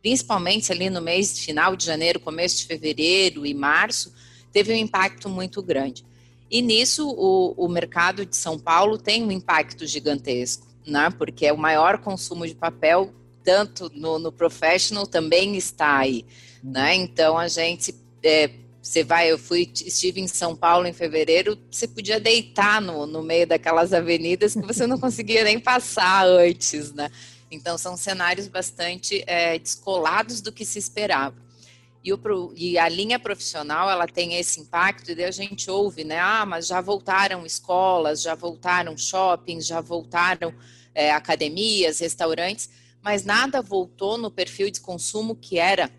principalmente ali no mês final de janeiro, começo de fevereiro e março, teve um impacto muito grande. E nisso o, o mercado de São Paulo tem um impacto gigantesco, né? Porque é o maior consumo de papel, tanto no, no professional também está aí, né? Então a gente é, você vai, eu fui, estive em São Paulo em fevereiro, você podia deitar no, no meio daquelas avenidas que você não *laughs* conseguia nem passar antes, né? Então são cenários bastante é, descolados do que se esperava. E, o, e, a linha profissional ela tem esse impacto e daí a gente ouve, né? Ah, mas já voltaram escolas, já voltaram shoppings, já voltaram é, academias, restaurantes, mas nada voltou no perfil de consumo que era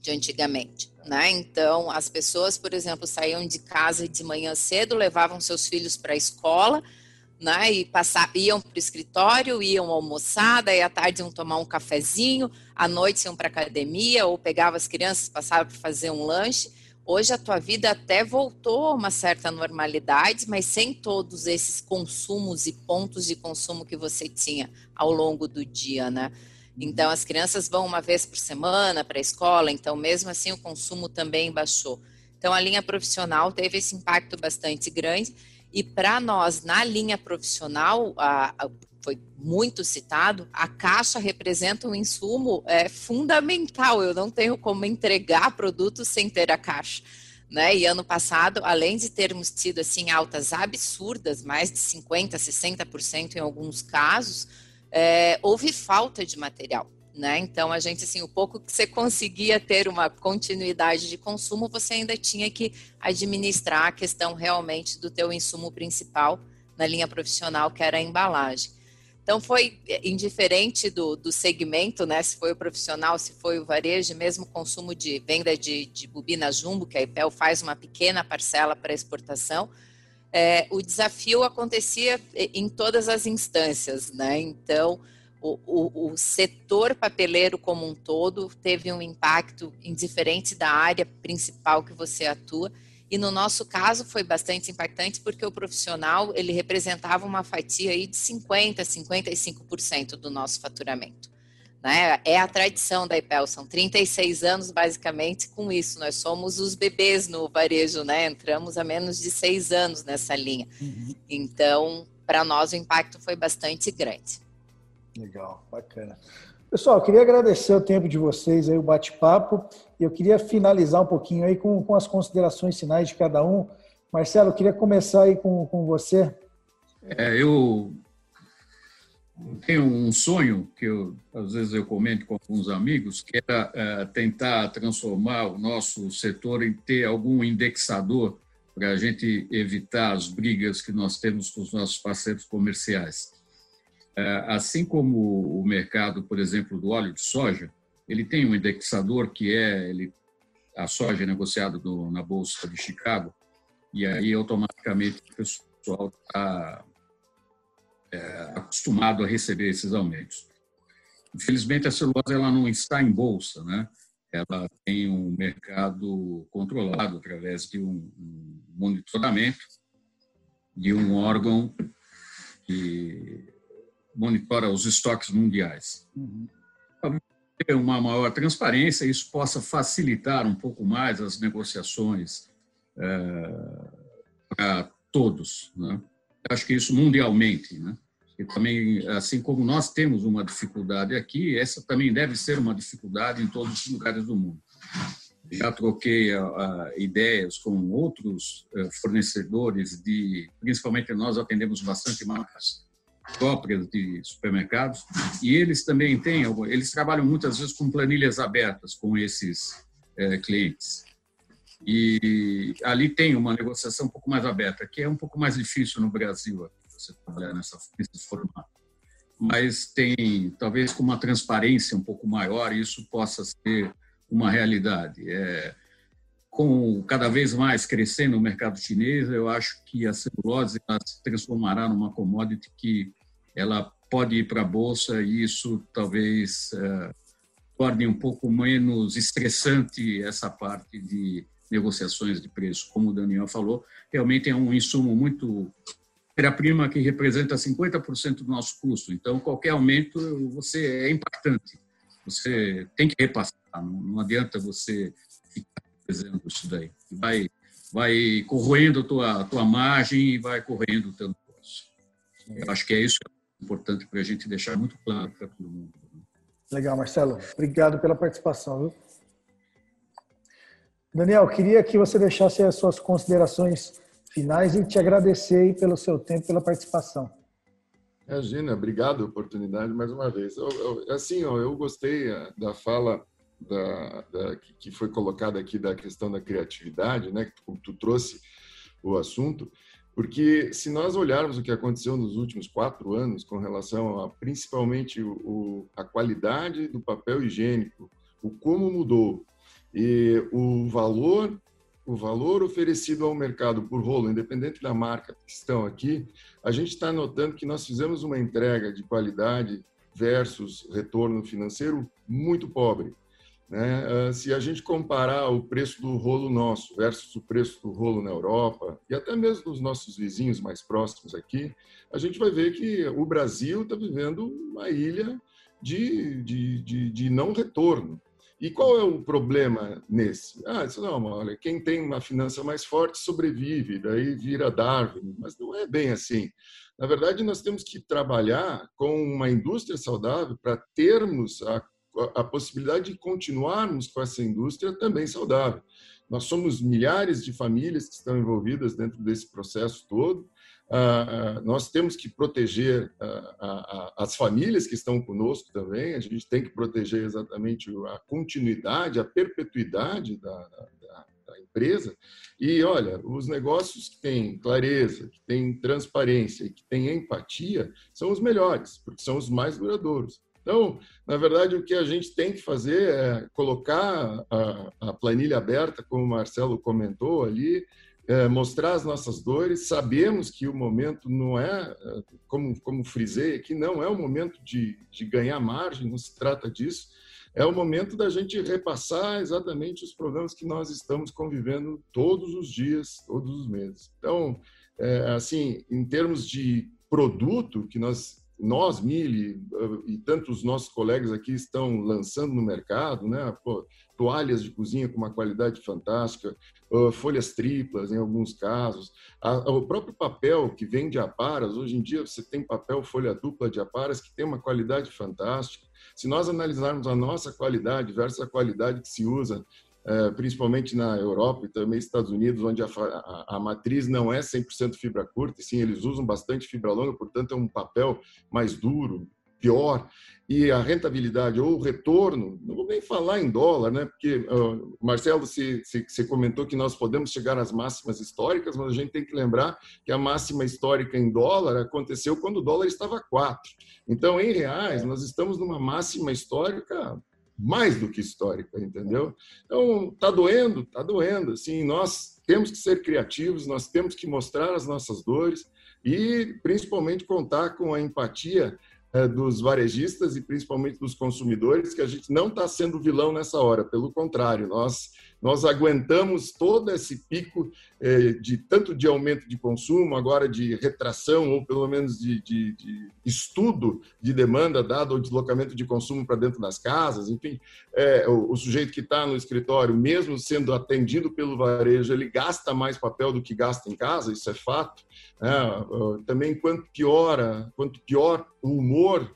de antigamente. Né? Então, as pessoas, por exemplo, saíam de casa de manhã cedo, levavam seus filhos para a escola, né? E passar, iam para o escritório, iam almoçar, daí à tarde iam tomar um cafezinho, à noite iam para academia, ou pegavam as crianças, passavam para fazer um lanche. Hoje a tua vida até voltou a uma certa normalidade, mas sem todos esses consumos e pontos de consumo que você tinha ao longo do dia, né? Então, as crianças vão uma vez por semana para a escola, então, mesmo assim, o consumo também baixou. Então, a linha profissional teve esse impacto bastante grande. E para nós, na linha profissional, a, a, foi muito citado, a caixa representa um insumo é, fundamental. Eu não tenho como entregar produtos sem ter a caixa. Né? E ano passado, além de termos tido assim altas absurdas, mais de 50%, 60% em alguns casos, é, houve falta de material. né? Então a gente assim, o pouco que você conseguia ter uma continuidade de consumo, você ainda tinha que administrar a questão realmente do teu insumo principal na linha profissional, que era a embalagem. Então foi indiferente do, do segmento, né? Se foi o profissional, se foi o varejo, mesmo consumo de venda de, de bobina jumbo, que a IPEL faz uma pequena parcela para exportação, é, o desafio acontecia em todas as instâncias, né? Então o, o, o, setor papeleiro como um todo teve um impacto indiferente da área principal que você atua. E no nosso caso foi bastante impactante porque o profissional ele representava uma fatia aí de 50, 55% do nosso faturamento. Né? É a tradição da IPEL, são 36 anos basicamente com isso. Nós somos os bebês no varejo, né? Entramos há menos de seis anos nessa linha. Uhum. Então, para nós o impacto foi bastante grande. Legal, bacana. Pessoal, queria agradecer o tempo de vocês aí, o bate-papo, e eu queria finalizar um pouquinho aí com, com as considerações finais de cada um. Marcelo, eu queria começar aí com, com você. É, eu tenho um sonho que eu, às vezes eu comento com alguns amigos, que era é, tentar transformar o nosso setor em ter algum indexador para a gente evitar as brigas que nós temos com os nossos parceiros comerciais. É, assim como o mercado, por exemplo, do óleo de soja, ele tem um indexador que é ele, a soja é negociada na Bolsa de Chicago, e aí automaticamente o pessoal está é, acostumado a receber esses aumentos. Infelizmente, a celulose ela não está em bolsa, né? ela tem um mercado controlado através de um, um monitoramento de um órgão que monitora os estoques mundiais. Uhum. Ter uma maior transparência, isso possa facilitar um pouco mais as negociações é, para todos. Né? Acho que isso mundialmente. Né? E também, assim como nós temos uma dificuldade aqui, essa também deve ser uma dificuldade em todos os lugares do mundo. Já troquei a, a, ideias com outros uh, fornecedores de, principalmente nós atendemos bastante marcas próprias de supermercados, e eles também têm, eles trabalham muitas vezes com planilhas abertas com esses é, clientes. E ali tem uma negociação um pouco mais aberta, que é um pouco mais difícil no Brasil, você trabalhar nessa, nesse formato. Mas tem, talvez com uma transparência um pouco maior, isso possa ser uma realidade. É, com cada vez mais crescendo o mercado chinês, eu acho que a celulose se transformará numa commodity que ela pode ir para a bolsa e isso talvez é, torne um pouco menos estressante essa parte de negociações de preço. Como o Daniel falou, realmente é um insumo muito matéria-prima que representa 50% do nosso custo. Então, qualquer aumento você é impactante. Você tem que repassar. Não, adianta você ficar fazendo isso daí. Vai, vai corroendo a tua, a tua margem e vai correndo o teu negócio. Eu acho que é isso que importante para a gente deixar muito claro para todo mundo. Legal, Marcelo. Obrigado pela participação. Viu? Daniel, queria que você deixasse as suas considerações finais e te agradecer pelo seu tempo, pela participação. Imagina, obrigado a oportunidade mais uma vez. Eu, eu, assim, eu gostei eh, da fala da, da, que foi colocada aqui da questão da criatividade, né? Que tu, trouxe o assunto. Porque se nós olharmos o que aconteceu nos últimos quatro anos com relação a principalmente o, a qualidade do papel higiênico, o como mudou e o valor o valor oferecido ao mercado por rolo, independente da marca que estão aqui, a gente está notando que nós fizemos uma entrega de qualidade versus retorno financeiro muito pobre. Né? Ah, se a gente comparar o preço do rolo nosso versus o preço do rolo na Europa e até mesmo dos nossos vizinhos mais próximos aqui, a gente vai ver que o Brasil está vivendo uma ilha de, de, de, de, não retorno. E qual é o problema nesse? Ah, isso não, olha, quem tem uma finança mais forte sobrevive, daí vira Darwin, mas não é bem assim. Na verdade, nós temos que trabalhar com uma indústria saudável para termos a a possibilidade de continuarmos com essa indústria também saudável. Nós somos milhares de famílias que estão envolvidas dentro desse processo todo. Ah, nós temos que proteger as famílias que estão conosco também, a gente tem que proteger exatamente a continuidade, a perpetuidade da, da, da empresa. E olha, os negócios que têm clareza, que têm transparência, que têm empatia, são os melhores, porque são os mais duradouros. Então, na verdade, o que a gente tem que fazer é colocar a, a planilha aberta, como o Marcelo comentou ali, é, mostrar as nossas dores. Sabemos que o momento não é, é como, como frisei aqui, não é o momento de, de ganhar margem, não se trata disso. É o momento da gente repassar exatamente os problemas que nós estamos convivendo todos os dias, todos os meses. Então, é, assim, em termos de produto que nós nós, Mili, e tantos nossos colegas aqui estão lançando no mercado, né? Pô, toalhas de cozinha com uma qualidade fantástica, folhas triplas em alguns casos, o próprio papel que vem de aparas, hoje em dia você tem papel folha dupla de aparas que tem uma qualidade fantástica. Se nós analisarmos a nossa qualidade versus a qualidade que se usa principalmente na Europa e também Estados Unidos, onde a, a, a matriz não é 100% fibra curta, sim, eles usam bastante fibra longa, portanto é um papel mais duro, pior, e a rentabilidade ou o retorno, não vou nem falar em dólar, né? Porque uh, Marcelo, se, se, você comentou que nós podemos chegar às máximas históricas, mas a gente tem que lembrar que a máxima histórica em dólar aconteceu quando o dólar estava 4. Então, em reais, nós estamos numa máxima histórica mais do que histórica, entendeu? Então, tá doendo, tá doendo. Assim, nós temos que ser criativos, nós temos que mostrar as nossas dores e, principalmente, contar com a empatia é, dos varejistas e principalmente dos consumidores, que a gente não está sendo vilão nessa hora, pelo contrário, nós, nós aguentamos todo esse pico é, de tanto de aumento de consumo, agora de retração, ou pelo menos de, de, de estudo de demanda, dado o deslocamento de consumo para dentro das casas, enfim, é, o, o sujeito que está no escritório, mesmo sendo atendido pelo varejo, ele gasta mais papel do que gasta em casa, isso é fato. Né? Também, quanto piora, quanto pior o humor,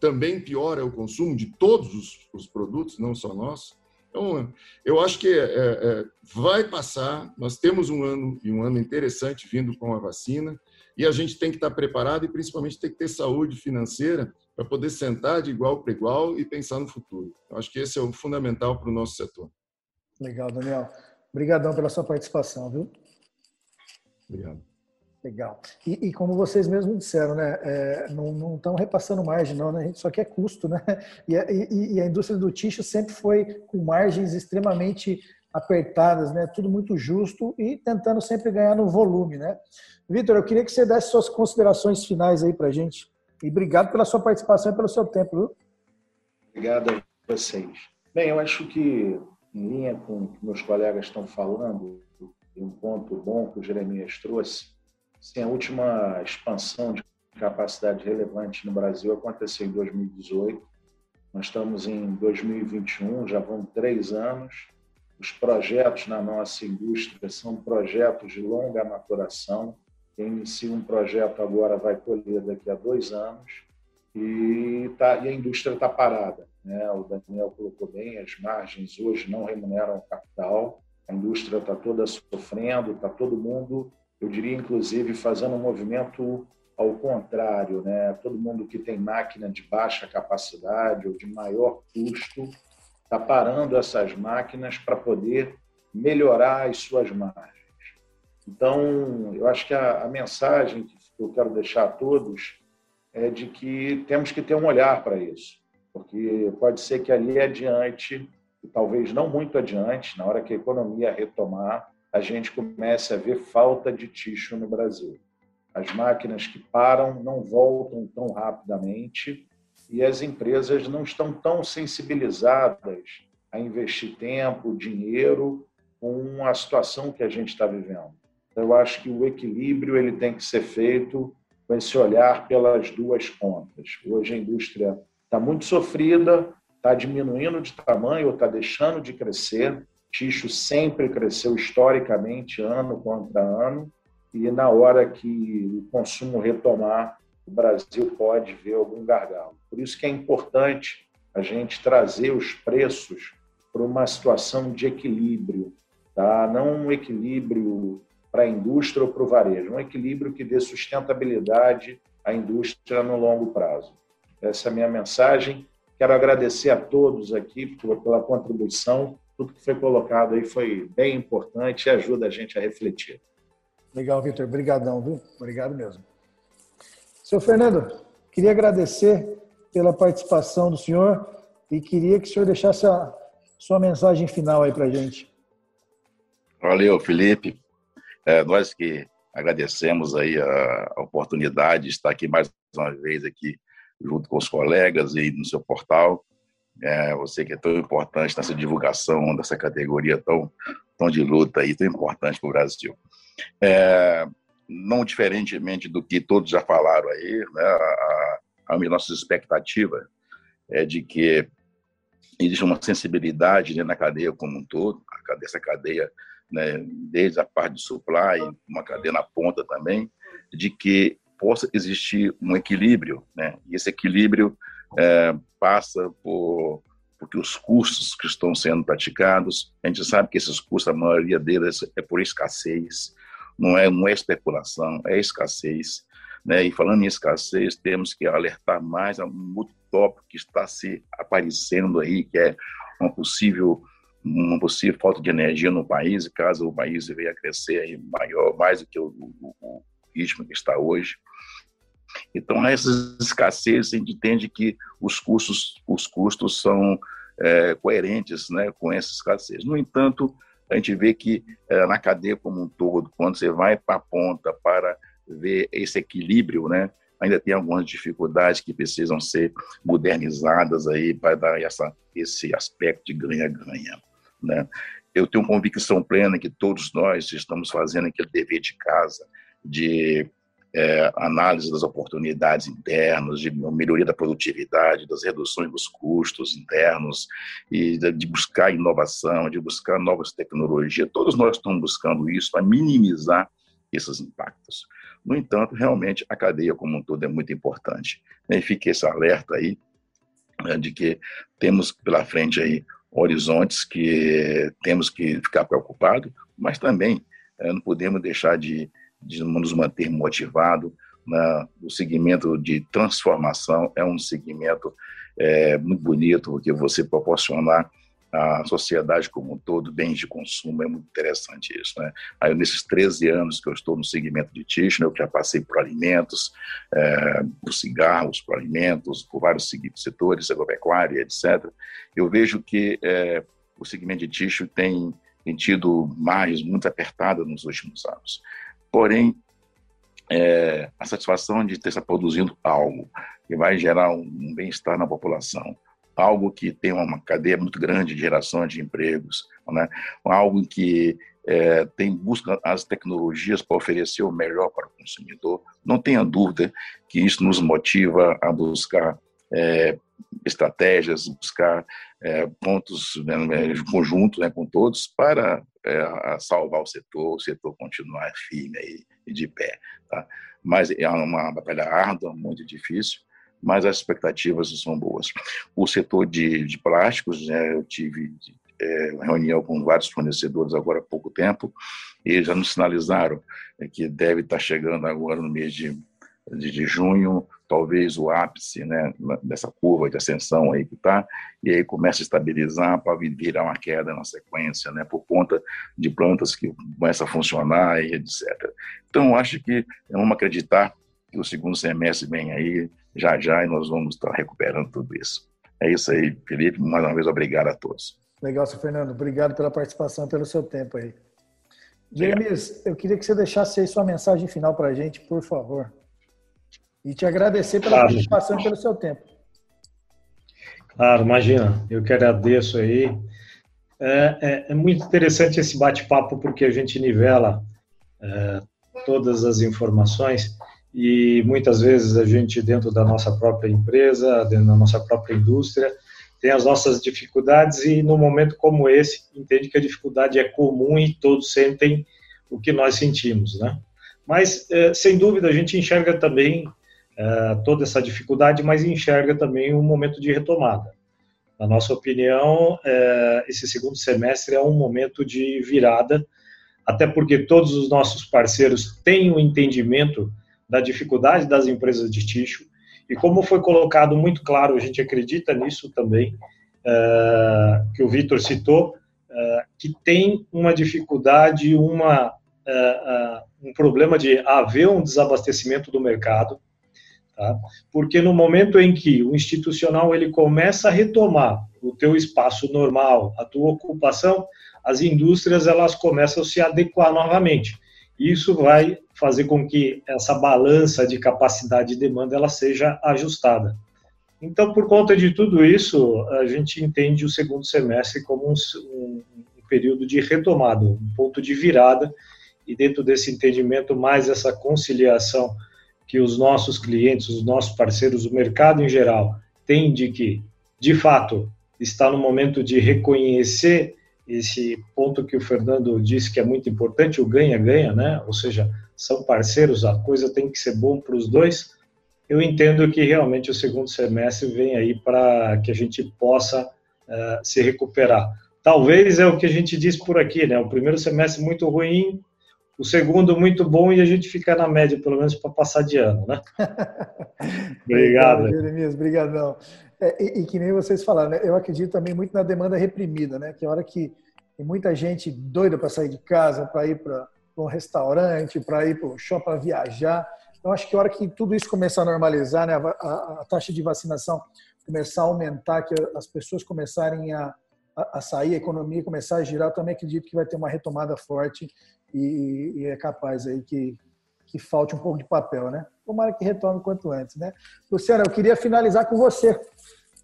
também piora o consumo de todos os, os produtos, não só nós. Então, eu acho que é, é, vai passar. Nós temos um ano e um ano interessante vindo com a vacina e a gente tem que estar preparado e principalmente tem que ter saúde financeira para poder sentar de igual para igual e pensar no futuro. Eu acho que esse é o fundamental para o nosso setor. Legal, Daniel. Obrigadão pela sua participação, viu? Obrigado. Legal. E, e, como vocês mesmos disseram, né, é, não estão repassando margem, não, né? Só que é custo, né? *laughs* E, e, e, a indústria do tixo sempre foi com margens extremamente apertadas, né? Tudo muito justo e tentando sempre ganhar no volume, né? Vitor, eu queria que você desse suas considerações finais aí para a gente. E obrigado pela sua participação e pelo seu tempo, viu? Obrigado a vocês. Bem, eu acho que, em linha com o que meus colegas estão falando, um ponto bom que o Jeremias trouxe, Sim, a última expansão de capacidade relevante no Brasil aconteceu em 2018. Nós estamos em 2021, já vão três anos. Os projetos na nossa indústria são projetos de longa maturação. Quem inicia um projeto agora vai colher daqui a dois anos e, tá, e a indústria está parada. Né? O Daniel colocou bem, as margens hoje não remuneram o capital, a indústria está toda sofrendo, está todo mundo eu diria inclusive fazendo um movimento ao contrário, né? Todo mundo que tem máquina de baixa capacidade ou de maior custo está parando essas máquinas para poder melhorar as suas margens. Então, eu acho que a, a mensagem que eu quero deixar a todos é de que temos que ter um olhar para isso, porque pode ser que ali adiante, e talvez não muito adiante, na hora que a economia retomar, a gente comece a ver falta de tixo no Brasil. As máquinas que param não voltam tão rapidamente e as empresas não estão tão sensibilizadas a investir tempo, dinheiro com a situação que a gente está vivendo. Então, eu acho que o equilíbrio ele tem que ser feito com esse olhar pelas duas pontas. Hoje a indústria está muito sofrida, está diminuindo de tamanho está deixando de crescer, Ticho sempre cresceu historicamente, ano contra ano, e na hora que o consumo retomar, o Brasil pode ver algum gargalo. Por isso que é importante a gente trazer os preços para uma situação de equilíbrio, tá? não um equilíbrio para a indústria ou para o varejo, um equilíbrio que dê sustentabilidade à indústria no longo prazo. Essa é a minha mensagem. Quero agradecer a todos aqui pela contribuição. Tudo que foi colocado aí foi bem importante e ajuda a gente a refletir. Legal, Vitor. Obrigadão, viu? Obrigado mesmo. Seu Fernando, queria agradecer pela participação do senhor e queria que o senhor deixasse a sua mensagem final aí para a gente. Valeu, Felipe. É, nós que agradecemos aí a, a oportunidade de estar aqui mais uma vez aqui junto com os colegas e no seu portal. É, você que é tão importante nessa divulgação dessa categoria tão, tão de luta aí, tão importante para o Brasil. É, não diferentemente do que todos já falaram aí, né, a, a nossa expectativa é de que existe uma sensibilidade né, na cadeia como um todo, essa cadeia, né, desde a parte de supply, uma cadeia na ponta também, de que possa existir um equilíbrio, né? E esse equilíbrio é, passa por porque os custos que estão sendo praticados, a gente sabe que esses custos, a maioria deles é por escassez, não é, não é especulação, é escassez. Né? E falando em escassez, temos que alertar mais a um outro tópico que está se aparecendo aí, que é uma possível uma possível falta de energia no país, caso o país venha a crescer aí maior, mais do que o, o, o ritmo que está hoje. Então, essas escassez, a gente entende que os custos, os custos são é, coerentes né, com essa escassez. No entanto, a gente vê que é, na cadeia como um todo, quando você vai para a ponta para ver esse equilíbrio, né, ainda tem algumas dificuldades que precisam ser modernizadas aí para dar essa, esse aspecto de ganha-ganha. Né? Eu tenho convicção plena que todos nós estamos fazendo aquele dever de casa, de é, análise das oportunidades internas, de melhoria da produtividade, das reduções dos custos internos e de buscar inovação, de buscar novas tecnologias. Todos nós estamos buscando isso para minimizar esses impactos. No entanto, realmente a cadeia como um todo é muito importante. E fique esse alerta aí né, de que temos pela frente aí horizontes que temos que ficar preocupado, mas também é, não podemos deixar de de nos manter motivado. Né? O segmento de transformação é um segmento é, muito bonito, porque você proporcionar à sociedade como um todo bens de consumo, é muito interessante isso. Né? Aí, nesses 13 anos que eu estou no segmento de tixo, eu já passei por alimentos, é, por cigarros, por alimentos, por vários setores, agropecuária, etc. Eu vejo que é, o segmento de tixo tem, tem tido margens muito apertadas nos últimos anos. Porém, é, a satisfação de se produzindo algo que vai gerar um bem-estar na população, algo que tem uma cadeia muito grande de geração de empregos, né? algo que é, tem busca as tecnologias para oferecer o melhor para o consumidor. Não tenha dúvida que isso nos motiva a buscar é, estratégias, buscar é, pontos né, conjuntos né, com todos para é, salvar o setor, o setor continuar firme aí, e de pé. Tá? Mas é uma batalha árdua, muito difícil, mas as expectativas são boas. O setor de, de plásticos, né, eu tive é, reunião com vários fornecedores agora há pouco tempo, e já nos sinalizaram é, que deve estar chegando agora no mês de, de, junho talvez o ápice né, dessa curva de ascensão aí que está, e aí começa a estabilizar para virar uma queda na sequência, né, por conta de plantas que começam a funcionar e etc. Então, acho que vamos acreditar que o segundo semestre vem aí já já e nós vamos estar recuperando tudo isso. É isso aí, Felipe. Mais uma vez, obrigado a todos. Legal, seu Fernando. Obrigado pela participação, pelo seu tempo aí. James, eu queria que você deixasse aí sua mensagem final para a gente, por favor. E te agradecer pela claro. participação e pelo seu tempo. Claro, imagina. Eu que agradeço aí. É, é, é muito interessante esse bate-papo porque a gente nivela é, todas as informações e muitas vezes a gente dentro da nossa própria empresa, dentro da nossa própria indústria, tem as nossas dificuldades e no momento como esse entende que a dificuldade é comum e todos sentem o que nós sentimos, né? Mas é, sem dúvida a gente enxerga também é, toda essa dificuldade, mas enxerga também um momento de retomada. Na nossa opinião, é, esse segundo semestre é um momento de virada até porque todos os nossos parceiros têm o um entendimento da dificuldade das empresas de tixo, e como foi colocado muito claro, a gente acredita nisso também, uh, que o Vitor citou, que tem uma dificuldade, uma, um problema de haver um desabastecimento do mercado, tá? porque no momento em que o institucional ele começa a retomar o teu espaço normal, a tua ocupação, as indústrias elas começam a se adequar novamente. Isso vai fazer com que essa balança de capacidade e demanda ela seja ajustada. Então, por conta de tudo isso, a gente entende o segundo semestre como um, um, um período de retomada, um ponto de virada, e dentro desse entendimento, mais essa conciliação que os nossos clientes, os nossos parceiros, o mercado em geral, tem de que, de fato, está no momento de reconhecer esse ponto que o Fernando disse que é muito importante, o ganha-ganha, né? Ou seja, são parceiros, a coisa tem que ser bom para os dois. Eu entendo que realmente o segundo semestre vem aí para que a gente possa uh, se recuperar. Talvez é o que a gente diz por aqui, né? O primeiro semestre muito ruim, o segundo muito bom e a gente fica na média, pelo menos para passar de ano, né? *laughs* Obrigado. Jeremias, obrigadão. É, e, e, que nem vocês falaram, né? eu acredito também muito na demanda reprimida, né? Que a hora que tem muita gente doida para sair de casa, para ir para um restaurante, para ir para o shopping, para viajar. Então, acho que a hora que tudo isso começar a normalizar, né? A, a, a, taxa de vacinação começar a aumentar, que as pessoas começarem a, a, sair, a economia começar a girar, eu também acredito que vai ter uma retomada forte e, e é capaz aí que, que falte um pouco de papel, né? Tomara que retome quanto antes, né? Luciana, eu queria finalizar com você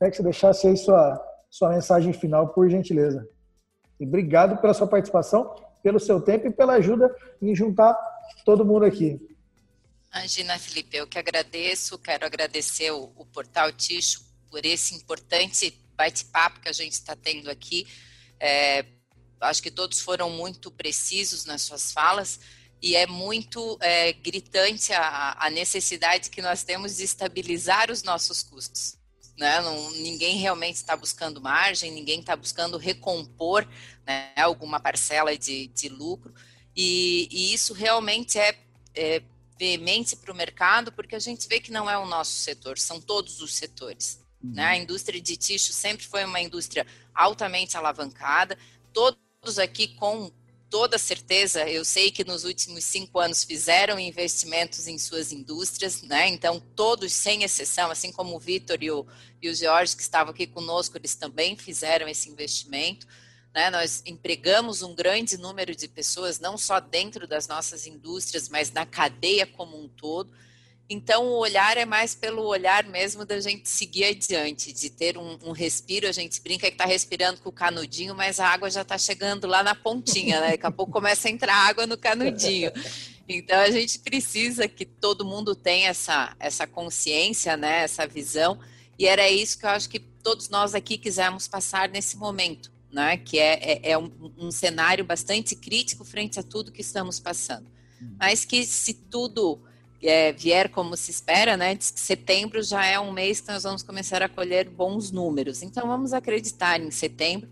né, que você deixasse aí sua, sua mensagem final, por gentileza. E obrigado pela sua participação, pelo seu tempo e pela ajuda em juntar todo mundo aqui. Imagina, Felipe, eu que agradeço, quero agradecer o, o Portal Ticho por esse importante bate-papo que a gente está tendo aqui. É, acho que todos foram muito precisos nas suas falas e é muito é, gritante a, a necessidade que nós temos de estabilizar os nossos custos né? Não, ninguém realmente está buscando margem, ninguém está buscando recompor né, alguma parcela de, de lucro, e, e, isso realmente é, é veemente para o mercado, porque a gente vê que não é o nosso setor, são todos os setores. Uhum. Né? A indústria de tixo sempre foi uma indústria altamente alavancada, todos aqui com toda certeza, eu sei que nos últimos cinco anos fizeram investimentos em suas indústrias, né? Então, todos, sem exceção, assim como o Vitor e o, e o Jorge, que estavam aqui conosco, eles também fizeram esse investimento. Né? Nós empregamos um grande número de pessoas, não só dentro das nossas indústrias, mas na cadeia como um todo. Então, o olhar é mais pelo olhar mesmo da gente seguir adiante, de ter um, um respiro. A gente brinca que está respirando com o canudinho, mas a água já está chegando lá na pontinha, né? Daqui a pouco começa a entrar água no canudinho. Então, a gente precisa que todo mundo tenha essa, essa consciência, né? essa visão. E era isso que eu acho que todos nós aqui quisemos passar nesse momento, né? que é, é, é um, um cenário bastante crítico frente a tudo que estamos passando. Mas que se tudo é, vier como se espera, né? Diz que setembro já é um mês que nós vamos começar a colher bons números. Então vamos acreditar em setembro.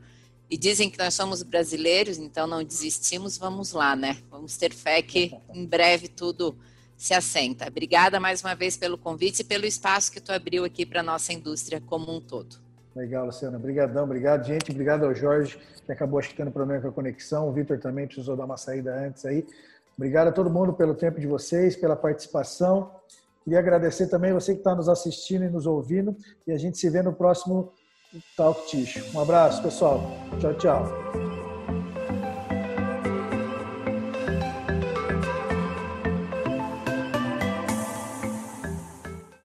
E dizem que nós somos brasileiros, então não desistimos, vamos lá, né? Vamos ter fé que em breve tudo se assenta. Obrigada mais uma vez pelo convite e pelo espaço que tu abriu aqui para a nossa indústria como um todo. Legal, Luciana. Obrigadão, obrigado, gente. Obrigado ao Jorge, que acabou acho que tendo problema com a conexão. O Vitor também precisou dar uma saída antes aí. Obrigado a todo mundo pelo tempo de vocês, pela participação. Queria agradecer também você que está nos assistindo e nos ouvindo. E a gente se vê no próximo Talk Tish. Um abraço, pessoal. Tchau, tchau.